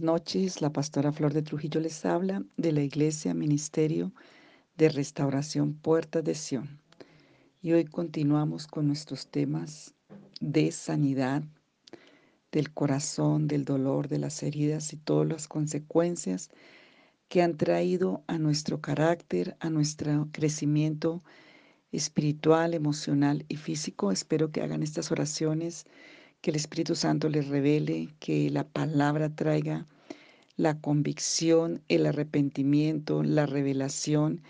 buenas noches, la pastora Flor de Trujillo les habla de la Iglesia Ministerio de Restauración Puerta de Sion. Y hoy continuamos con nuestros temas de sanidad del corazón, del dolor, de las heridas y todas las consecuencias que han traído a nuestro carácter, a nuestro crecimiento espiritual, emocional y físico. Espero que hagan estas oraciones que el Espíritu Santo les revele, que la palabra traiga la convicción, el arrepentimiento, la revelación,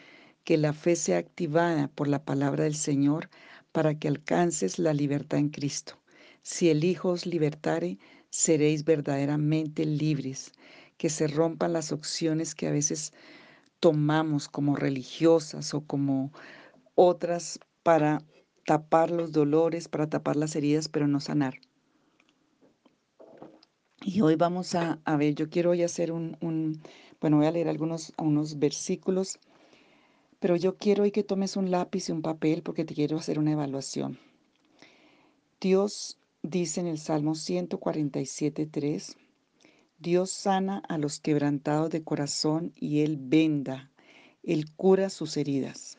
que la fe sea activada por la palabra del Señor para que alcances la libertad en Cristo. Si el Hijo os libertare, seréis verdaderamente libres, que se rompan las opciones que a veces tomamos como religiosas o como otras para tapar los dolores, para tapar las heridas, pero no sanar. Y hoy vamos a, ver, yo quiero hoy hacer un, bueno, voy a leer algunos unos versículos, pero yo quiero hoy que tomes un lápiz y un papel porque te quiero hacer una evaluación. Dios dice en el Salmo 147.3, Dios sana a los quebrantados de corazón y Él venda, Él cura sus heridas.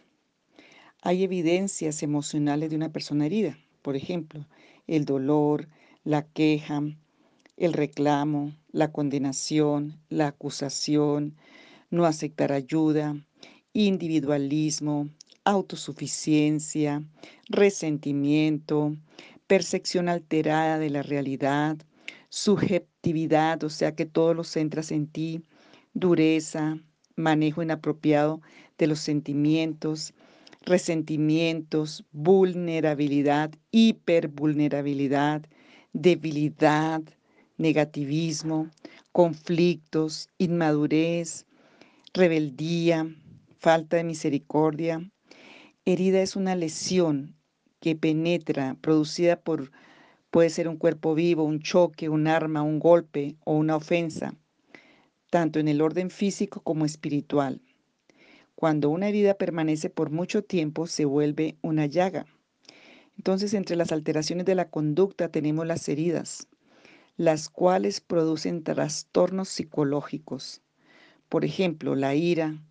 Hay evidencias emocionales de una persona herida, por ejemplo, el dolor, la queja, el reclamo, la condenación, la acusación, no aceptar ayuda, individualismo, autosuficiencia, resentimiento, percepción alterada de la realidad, subjetividad, o sea que todo lo centras en ti, dureza, manejo inapropiado de los sentimientos, resentimientos, vulnerabilidad, hipervulnerabilidad, debilidad, negativismo, conflictos, inmadurez, rebeldía, falta de misericordia. Herida es una lesión que penetra, producida por, puede ser un cuerpo vivo, un choque, un arma, un golpe o una ofensa, tanto en el orden físico como espiritual. Cuando una herida permanece por mucho tiempo, se vuelve una llaga. Entonces, entre las alteraciones de la conducta tenemos las heridas, las cuales producen trastornos psicológicos. Por ejemplo, la ira,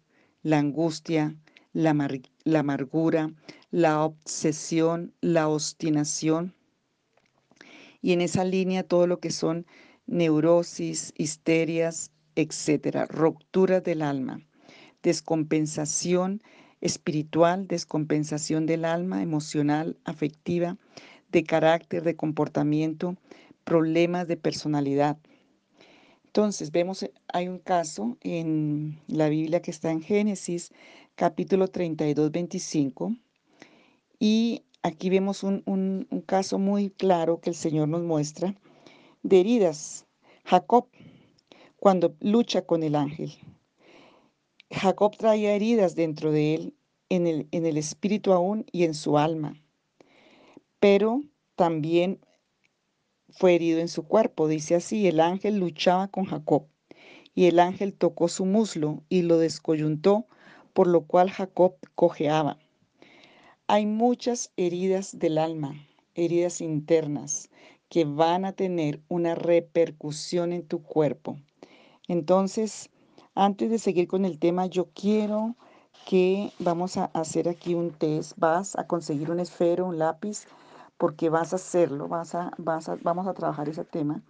la angustia, la, amargura, la obsesión, la obstinación. Y en esa línea todo lo que son neurosis, histerias, etcétera, ruptura del alma, descompensación espiritual, descompensación del alma, emocional, afectiva, de carácter, de comportamiento, problemas de personalidad. Entonces, vemos, eh, hay un caso en la Biblia que está en Génesis capítulo 32, 25, y aquí vemos un, un caso muy claro que el Señor nos muestra de heridas. Jacob, cuando lucha con el ángel. Jacob traía heridas dentro de él, en el, en el espíritu aún y en su alma, pero también fue herido en su cuerpo. Dice así, el ángel luchaba con Jacob y el ángel tocó su muslo y lo descoyuntó, por lo cual Jacob cojeaba. Hay muchas heridas del alma, heridas internas, que van a tener una repercusión en tu cuerpo. Entonces, antes de seguir con el tema, yo quiero que vamos a hacer aquí un test. Vas a conseguir un esfero, un lápiz porque vas a hacerlo, vas a, vas a, vamos a trabajar ese tema,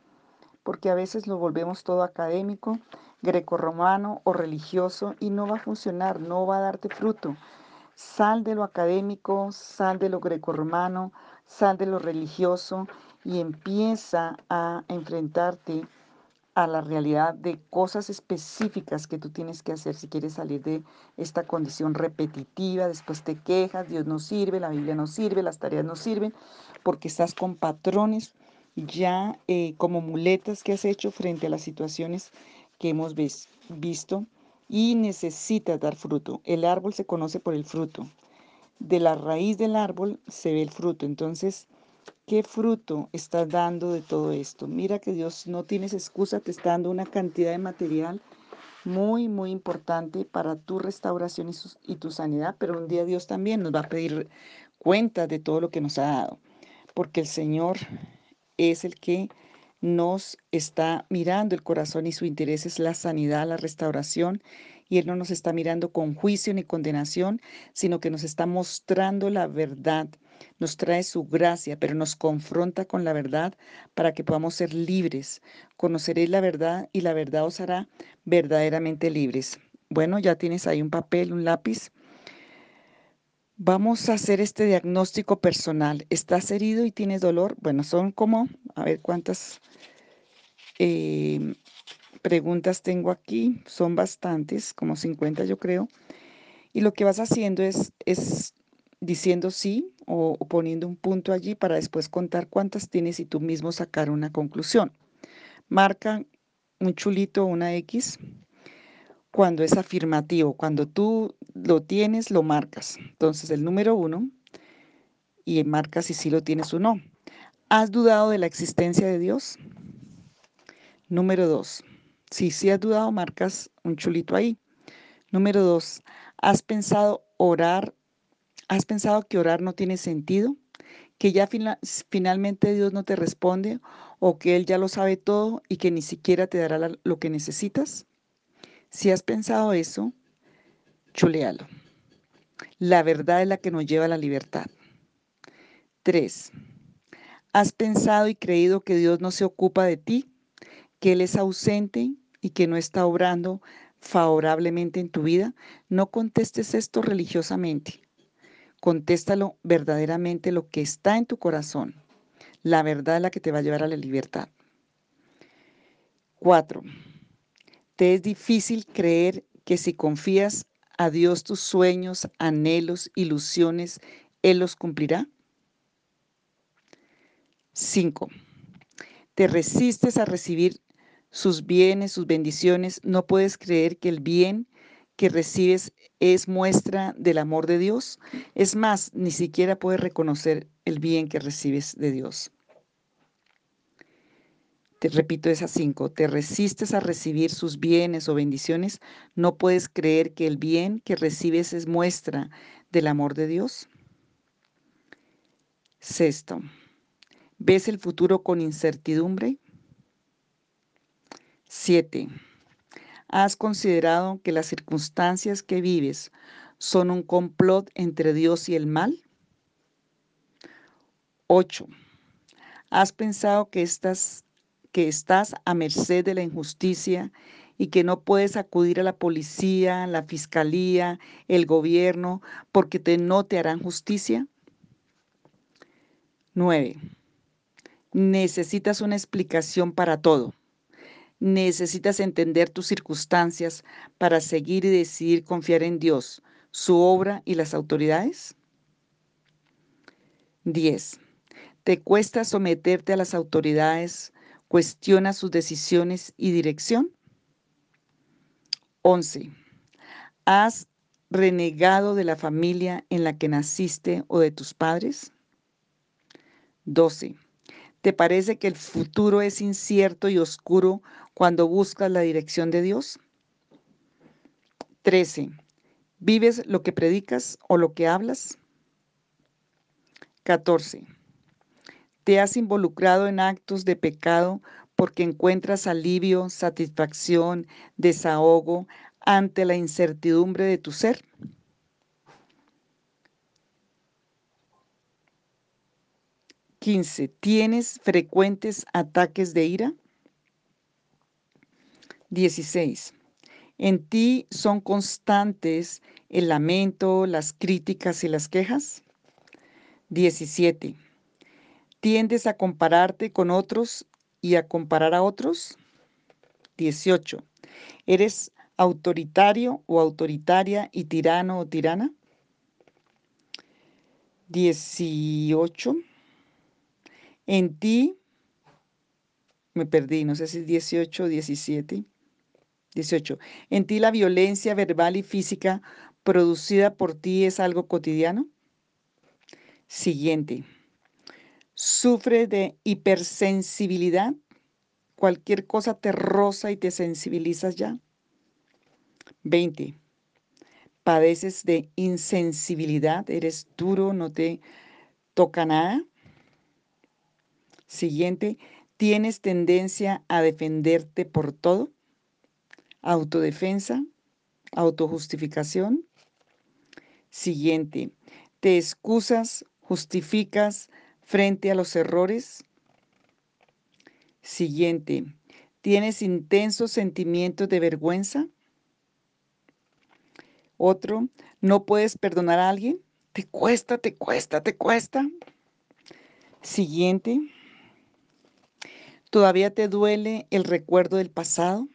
porque a veces lo volvemos todo académico, grecorromano o religioso y no va a funcionar, no va a darte fruto. Sal de lo académico, sal de lo grecorromano, sal de lo religioso y empieza a enfrentarte a la realidad de cosas específicas que tú tienes que hacer si quieres salir de esta condición repetitiva, después te quejas, Dios no sirve, la Biblia no sirve, las tareas no sirven, porque estás con patrones ya eh, como muletas que has hecho frente a las situaciones que hemos visto y necesitas dar fruto. El árbol se conoce por el fruto. De la raíz del árbol se ve el fruto. Entonces, ¿Qué fruto estás dando de todo esto? Mira que Dios no tienes excusa, te está dando una cantidad de material muy, muy importante para tu restauración y, tu sanidad, pero un día Dios también nos va a pedir cuenta de todo lo que nos ha dado, porque el Señor es el que nos está mirando el corazón y su interés es la sanidad, la restauración. Y Él no nos está mirando con juicio ni condenación, sino que nos está mostrando la verdad. Nos trae su gracia, pero nos confronta con la verdad para que podamos ser libres. Conoceréis la verdad y la verdad os hará verdaderamente libres. Bueno, ya tienes ahí un papel, un lápiz. Vamos a hacer este diagnóstico personal. ¿Estás herido y tienes dolor? Bueno, son como, a ver cuántas eh, preguntas tengo aquí. Son bastantes, como 50 yo creo. Y lo que vas haciendo es, es diciendo sí o, o poniendo un punto allí para después contar cuántas tienes y tú mismo sacar una conclusión. Marca un chulito, una X, cuando es afirmativo. Cuando tú lo tienes, lo marcas. Entonces el número uno y marcas si sí lo tienes o no. ¿Has dudado de la existencia de Dios? Número dos. Si sí has dudado, marcas un chulito ahí. Número dos. ¿Has pensado orar? ¿Has pensado que orar no tiene sentido? ¿Que ya finalmente Dios no te responde? ¿O que Él ya lo sabe todo y que ni siquiera te dará lo que necesitas? Si has pensado eso, chulealo. La verdad es la que nos lleva a la libertad. 3. ¿Has pensado y creído que Dios no se ocupa de ti, que Él es ausente y que no está obrando favorablemente en tu vida? No contestes esto religiosamente. Contéstalo verdaderamente lo que está en tu corazón. La verdad es la que te va a llevar a la libertad. 4. ¿Te es difícil creer que si confías a Dios tus sueños, anhelos, ilusiones, Él los cumplirá? 5. Te resistes a recibir sus bienes, sus bendiciones. No puedes creer que el bien que recibes es muestra del amor de Dios. Es más, ni siquiera puedes reconocer el bien que recibes de Dios. Te repito esas cinco. Te resistes a recibir sus bienes o bendiciones. No puedes creer que el bien que recibes es muestra del amor de Dios. Sexto. ¿Ves el futuro con incertidumbre? Siete. ¿Has considerado que las circunstancias que vives son un complot entre Dios y el mal? 8. ¿Has pensado que estas que estás a merced de la injusticia y que no puedes acudir a la policía, la fiscalía, el gobierno, porque te, no te harán justicia? 9. Necesitas una explicación para todo. Necesitas entender tus circunstancias para seguir y decidir confiar en Dios, su obra y las autoridades. 10. ¿Te cuesta someterte a las autoridades cuestiona sus decisiones y dirección. 11. ¿Has renegado de la familia en la que naciste o de tus padres? 12. ¿Te parece que el futuro es incierto y oscuro cuando buscas la dirección de Dios? 13. ¿Vives lo que predicas o lo que hablas? 14. ¿Te has involucrado en actos de pecado porque encuentras alivio, satisfacción, desahogo ante la incertidumbre de tu ser? Quince. ¿Tienes frecuentes ataques de ira? 16. ¿En ti son constantes el lamento, las críticas y las quejas? 17. ¿Tiendes a compararte con otros y a comparar a otros? 18. ¿Eres autoritario o autoritaria y tirano o tirana? 18. En ti, me perdí, no sé si es 18 o 17. 18. ¿En ti la violencia verbal y física producida por ti es algo cotidiano? Siguiente sufre de hipersensibilidad, cualquier cosa te roza y te sensibilizas ya. 20. Padeces de insensibilidad, eres duro, no te toca nada. Siguiente, ¿Tienes tendencia a defenderte por todo? Autodefensa, autojustificación. Siguiente, ¿te excusas, justificas frente a los errores? Siguiente, ¿tienes intensos sentimientos de vergüenza? Otro, ¿no puedes perdonar a alguien? ¿Te cuesta, te cuesta, te cuesta? Siguiente, ¿todavía te duele el recuerdo del pasado?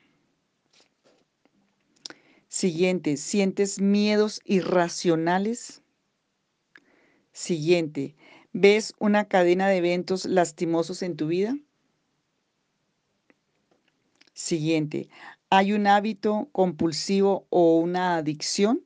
Siguiente, ¿sientes miedos irracionales? Siguiente, ¿ves una cadena de eventos lastimosos en tu vida? Siguiente, ¿hay un hábito compulsivo o una adicción?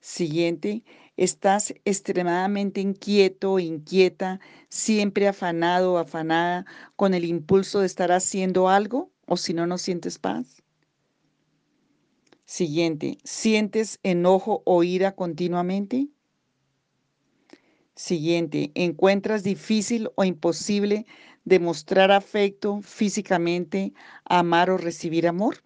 Siguiente, ¿estás extremadamente inquieto o inquieta, siempre afanado o afanada con el impulso de estar haciendo algo o si no, no sientes paz? Siguiente, ¿sientes enojo o ira continuamente? Siguiente, ¿encuentras difícil o imposible demostrar afecto físicamente, amar o recibir amor?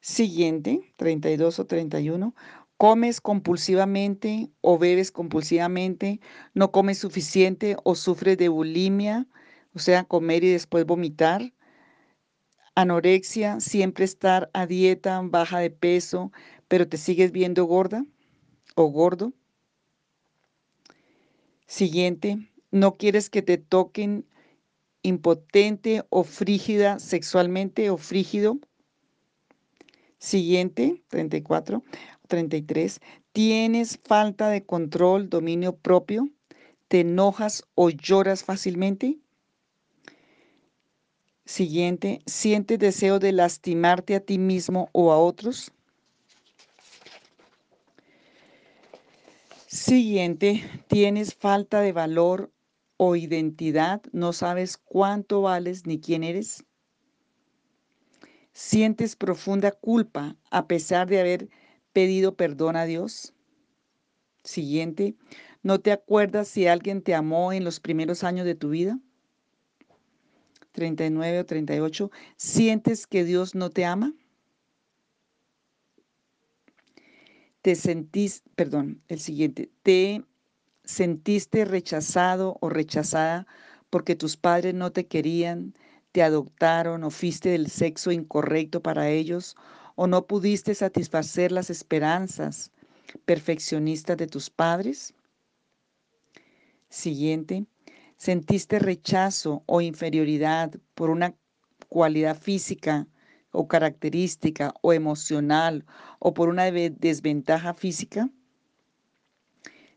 Siguiente, 32 o 31. ¿Comes compulsivamente o bebes compulsivamente? ¿No comes suficiente o sufres de bulimia? O sea, comer y después vomitar. Anorexia, siempre estar a dieta, baja de peso, pero te sigues viendo gorda o gordo. Siguiente, no quieres que te toquen impotente o frígida sexualmente o frígido. Siguiente, 34, 33. Tienes falta de control, dominio propio. Te enojas o lloras fácilmente. Siguiente, sientes deseo de lastimarte a ti mismo o a otros. Siguiente, tienes falta de valor o identidad, no sabes cuánto vales ni quién eres. Sientes profunda culpa a pesar de haber pedido perdón a Dios. Siguiente, ¿no te acuerdas si alguien te amó en los primeros años de tu vida? 39 o 38, ¿sientes que Dios no te ama? te sentís, perdón, el siguiente, te sentiste rechazado o rechazada porque tus padres no te querían, te adoptaron o fuiste del sexo incorrecto para ellos o no pudiste satisfacer las esperanzas perfeccionistas de tus padres. Siguiente, sentiste rechazo o inferioridad por una cualidad física o característica o emocional o por una desventaja física?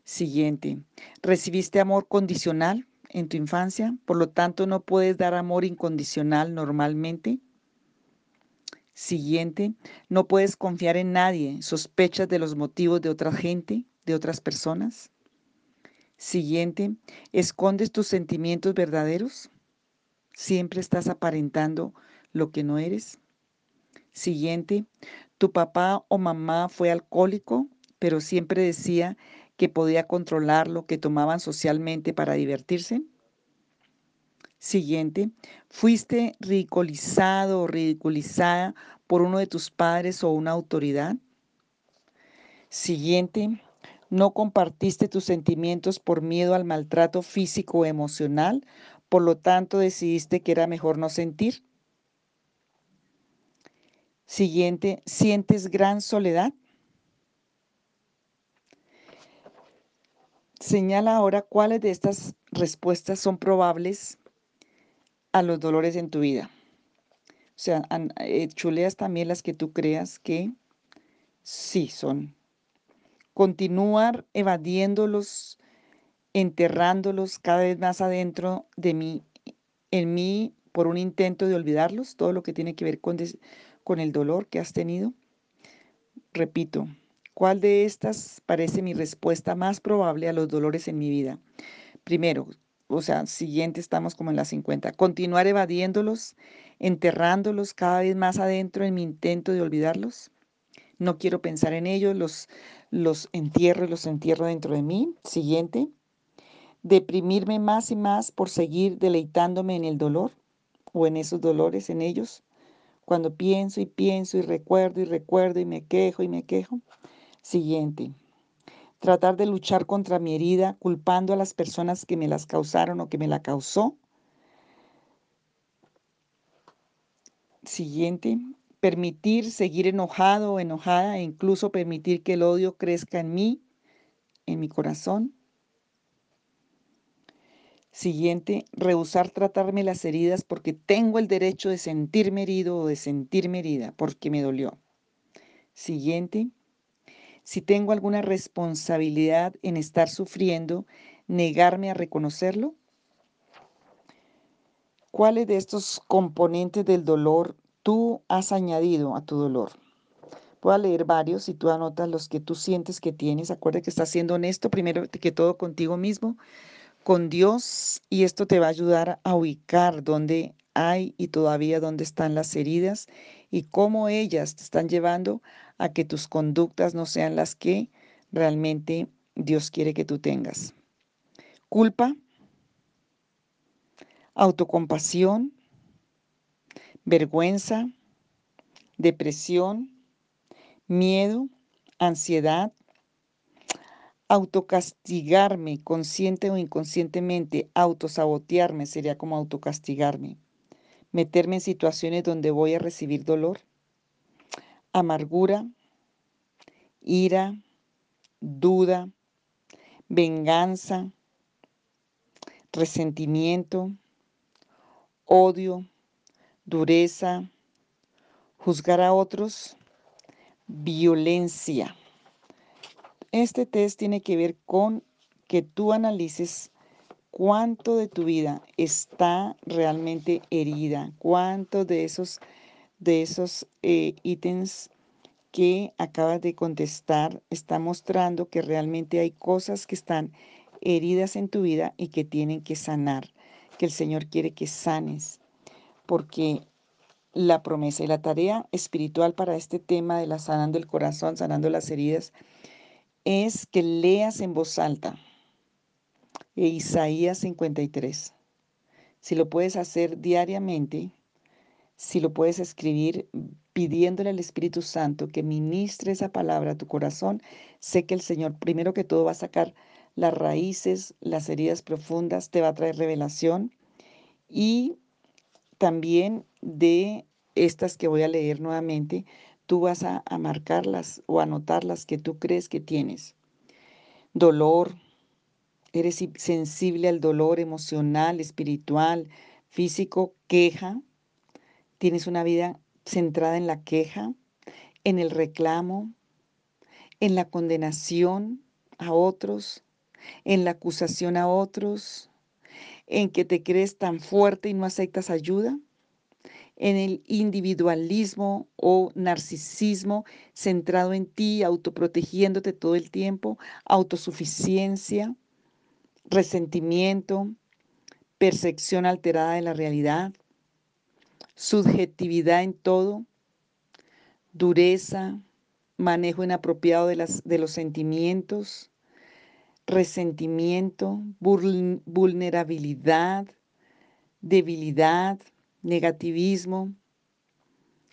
Siguiente, ¿recibiste amor condicional en tu infancia? Por lo tanto, no puedes dar amor incondicional normalmente. Siguiente, no puedes confiar en nadie, sospechas de los motivos de otra gente, de otras personas. Siguiente, ¿escondes tus sentimientos verdaderos? ¿Siempre estás aparentando lo que no eres? Siguiente, tu papá o mamá fue alcohólico, pero siempre decía que podía controlar lo que tomaban socialmente para divertirse. Siguiente, fuiste ridiculizado o ridiculizada por uno de tus padres o una autoridad. Siguiente, no compartiste tus sentimientos por miedo al maltrato físico o emocional, por lo tanto decidiste que era mejor no sentir. Siguiente, ¿sientes gran soledad? Señala ahora cuáles de estas respuestas son probables a los dolores en tu vida. O sea, eh, chuleas también las que tú creas que sí son. Continuar evadiéndolos, enterrándolos cada vez más adentro de mí, en mí, por un intento de olvidarlos, todo lo que tiene que ver con con el dolor que has tenido? Repito, ¿cuál de estas parece mi respuesta más probable a los dolores en mi vida? Primero, o sea, siguiente estamos como en las 50. Continuar evadiéndolos, enterrándolos cada vez más adentro en mi intento de olvidarlos. No quiero pensar en ellos, los, los entierro y los entierro dentro de mí. Siguiente, deprimirme más y más por seguir deleitándome en el dolor o en esos dolores, en ellos, cuando pienso y pienso y recuerdo y recuerdo y me quejo y me quejo. Siguiente, tratar de luchar contra mi herida culpando a las personas que me las causaron o que me la causó. Siguiente, permitir seguir enojado o enojada e incluso permitir que el odio crezca en mí, en mi corazón. Siguiente, rehusar tratarme las heridas porque tengo el derecho de sentirme herido o de sentirme herida porque me dolió. Siguiente, si tengo alguna responsabilidad en estar sufriendo, negarme a reconocerlo. ¿Cuáles de estos componentes del dolor tú has añadido a tu dolor? Voy a leer varios y tú anotas los que tú sientes que tienes. Acuerda que estás siendo honesto primero que todo contigo mismo con Dios y esto te va a ayudar a ubicar dónde hay y todavía dónde están las heridas y cómo ellas te están llevando a que tus conductas no sean las que realmente Dios quiere que tú tengas. Culpa, autocompasión, vergüenza, depresión, miedo, ansiedad, autocastigarme consciente o inconscientemente, autosabotearme sería como autocastigarme, meterme en situaciones donde voy a recibir dolor, amargura, ira, duda, venganza, resentimiento, odio, dureza, juzgar a otros, violencia. Este test tiene que ver con que tú analices cuánto de tu vida está realmente herida, cuánto de esos, de esos eh, ítems que acabas de contestar está mostrando que realmente hay cosas que están heridas en tu vida y que tienen que sanar, que el Señor quiere que sanes, porque la promesa y la tarea espiritual para este tema de la sanando el corazón, sanando las heridas, es que leas en voz alta e Isaías 53. Si lo puedes hacer diariamente, si lo puedes escribir pidiéndole al Espíritu Santo que ministre esa palabra a tu corazón, sé que el Señor primero que todo va a sacar las raíces, las heridas profundas, te va a traer revelación y también de estas que voy a leer nuevamente, tú vas a, marcarlas o anotarlas que tú crees que tienes. Dolor, eres sensible al dolor emocional, espiritual, físico, queja, tienes una vida centrada en la queja, en el reclamo, en la condenación a otros, en la acusación a otros, en que te crees tan fuerte y no aceptas ayuda en el individualismo o narcisismo centrado en ti, autoprotegiéndote todo el tiempo, autosuficiencia, resentimiento, percepción alterada de la realidad, subjetividad en todo, dureza, manejo inapropiado de, de los sentimientos, resentimiento, vulnerabilidad, debilidad, negativismo,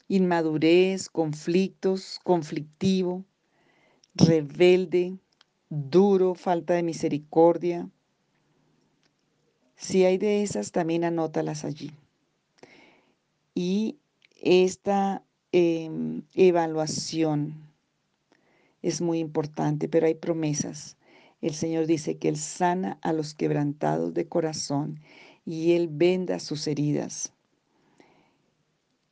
inmadurez, conflictos, conflictivo, rebelde, duro, falta de misericordia. Si hay de esas, también anótalas allí. Y esta em, evaluación es muy importante, pero hay promesas. El Señor dice que Él sana a los quebrantados de corazón y Él venda sus heridas.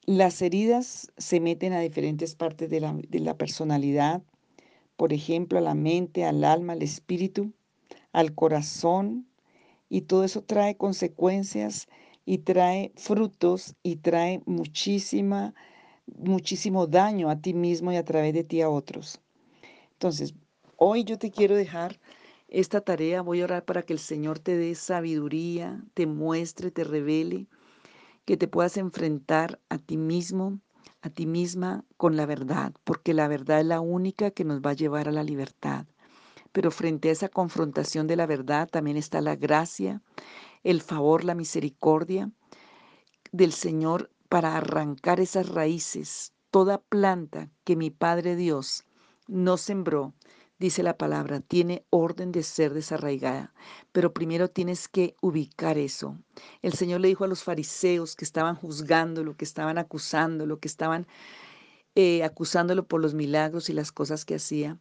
Las heridas se meten a diferentes partes de la, personalidad, por ejemplo, a la mente, al alma, al espíritu, al corazón, y todo eso trae consecuencias y trae frutos y trae muchísima, muchísimo daño a ti mismo y a través de ti a otros. Entonces, hoy yo te quiero dejar esta tarea, voy a orar para que el Señor te dé sabiduría, te muestre, te revele que te puedas enfrentar a ti mismo, a ti misma con la verdad, porque la verdad es la única que nos va a llevar a la libertad. pero frente a esa confrontación de la verdad también está la gracia, el favor, la misericordia del Señor para arrancar esas raíces, toda planta que mi Padre Dios no sembró, dice la palabra, tiene orden de ser desarraigada, pero primero tienes que ubicar eso. El Señor le dijo a los fariseos que estaban juzgándolo, que estaban acusándolo, que estaban eh, acusándolo por los milagros y las cosas que hacía,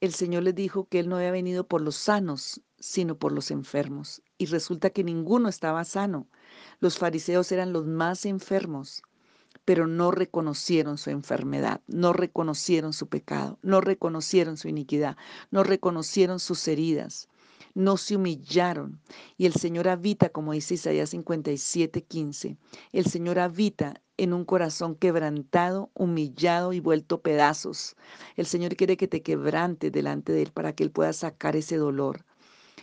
el Señor les dijo que Él no había venido por los sanos, sino por los enfermos. Y resulta que ninguno estaba sano. Los fariseos eran los más enfermos, pero no reconocieron su enfermedad, no reconocieron su pecado, no reconocieron su iniquidad, no reconocieron sus heridas no se humillaron. Y el Señor habita, como dice Isaías 57, 15, el Señor habita en un corazón quebrantado, humillado y vuelto pedazos. El Señor quiere que te quebrante delante de Él para que Él pueda sacar ese dolor.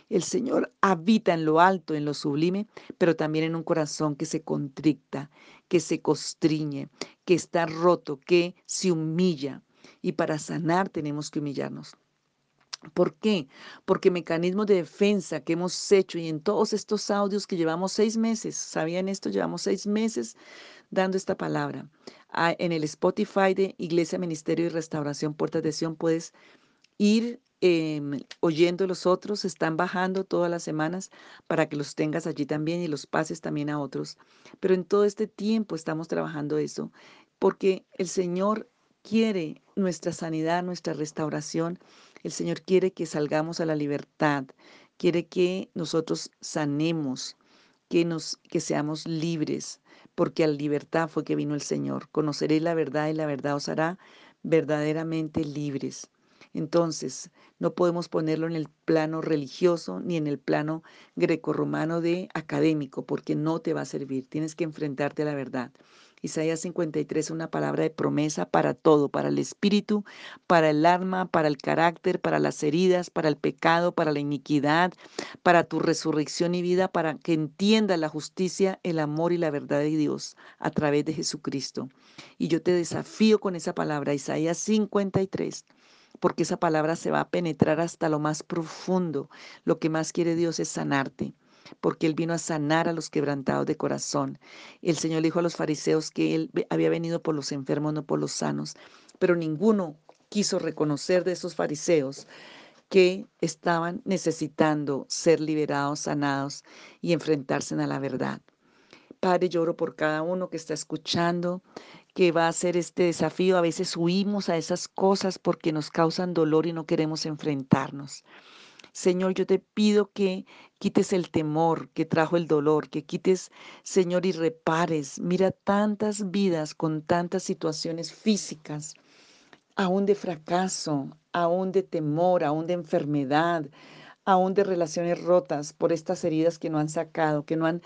El Señor habita en lo alto, en lo sublime, pero también en un corazón que se contricta, que se constriñe, que está roto, que se humilla. Y para sanar tenemos que humillarnos. ¿Por qué? Porque mecanismos de defensa que hemos hecho y en todos estos audios que llevamos seis meses, ¿sabían esto? Llevamos seis meses dando esta palabra. Ah, en el Spotify de Iglesia, Ministerio y Restauración Puertas de Sion puedes ir em, oyendo los otros, están bajando todas las semanas para que los tengas allí también y los pases también a otros. Pero en todo este tiempo estamos trabajando eso, porque el Señor quiere nuestra sanidad, nuestra restauración el Señor quiere que salgamos a la libertad, quiere que nosotros sanemos, que, nos, que seamos libres, porque a la libertad fue que vino el Señor. Conoceréis la verdad y la verdad os hará verdaderamente libres. Entonces, no podemos ponerlo en el plano religioso ni en el plano grecorromano de académico, porque no te va a servir. Tienes que enfrentarte a la verdad. Isaías 53 es una palabra de promesa para todo, para el espíritu, para el alma, para el carácter, para las heridas, para el pecado, para la iniquidad, para tu resurrección y vida, para que entienda la justicia, el amor y la verdad de Dios a través de Jesucristo. Y yo te desafío con esa palabra, Isaías 53 porque esa palabra se va a penetrar hasta lo más profundo. Lo que más quiere Dios es sanarte porque Él vino a sanar a los quebrantados de corazón. El Señor dijo a los fariseos que Él había venido por los enfermos, no por los sanos, pero ninguno quiso reconocer de esos fariseos que estaban necesitando ser liberados, sanados y enfrentarse a la verdad. Padre, lloro por cada uno que está escuchando, que va a hacer este desafío. A veces huimos a esas cosas porque nos causan dolor y no queremos enfrentarnos. Señor, yo te pido que quites el temor que trajo el dolor, que quites, Señor, y repares. Mira tantas vidas con tantas situaciones físicas, aún de fracaso, aún de temor, aún de enfermedad, aún de relaciones rotas por estas heridas que no han sacado, que no han,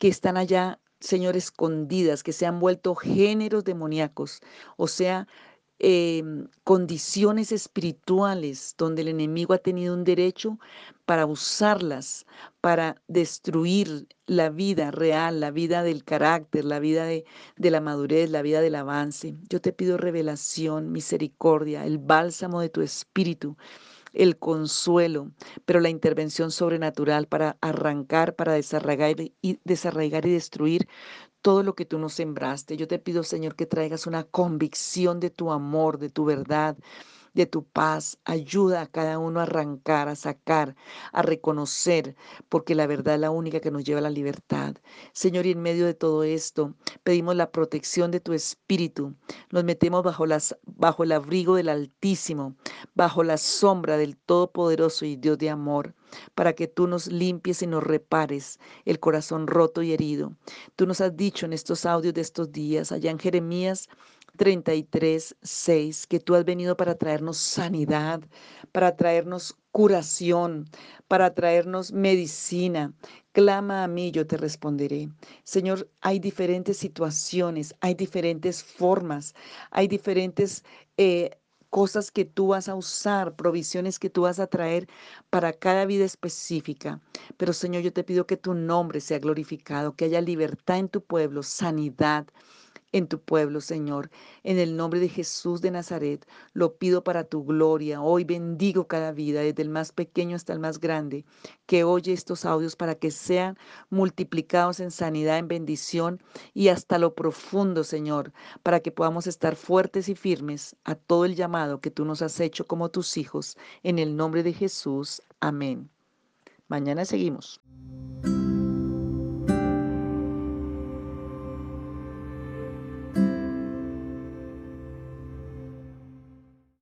que están allá, Señor, escondidas, que se han vuelto géneros demoníacos, o sea, Em, condiciones espirituales donde el enemigo ha tenido un derecho para usarlas, para destruir la vida real, la vida del carácter, la vida de, de la madurez, la vida del avance. Yo te pido revelación, misericordia, el bálsamo de tu espíritu el consuelo, pero la intervención sobrenatural para arrancar, para desarraigar y, destruir todo lo que tú nos sembraste. Yo te pido, Señor, que traigas una convicción de tu amor, de tu verdad, de tu paz. Ayuda a cada uno a arrancar, a sacar, a reconocer, porque la verdad es la única que nos lleva a la libertad. Señor, y en medio de todo esto, pedimos la protección de tu espíritu. Nos metemos bajo, el abrigo del Altísimo, bajo la sombra del Todopoderoso y Dios de amor para que tú nos limpies y nos repares el corazón roto y herido. Tú nos has dicho en estos audios de estos días, allá en Jeremías 33, 6, que tú has venido para traernos sanidad, para traernos curación, para traernos medicina. Clama a mí, yo te responderé. Señor, hay diferentes situaciones, hay diferentes formas, hay diferentes... Eh, cosas que tú vas a usar, provisiones que tú vas a traer para cada vida específica. Pero Señor, yo te pido que tu nombre sea glorificado, que haya libertad en tu pueblo, sanidad, en tu pueblo, Señor. En el nombre de Jesús de Nazaret, lo pido para tu gloria. Hoy bendigo cada vida, desde el más pequeño hasta el más grande, que oye estos audios para que sean multiplicados en sanidad, en bendición y hasta lo profundo, Señor, para que podamos estar fuertes y firmes a todo el llamado que tú nos has hecho como tus hijos. En el nombre de Jesús. Amén. Mañana seguimos.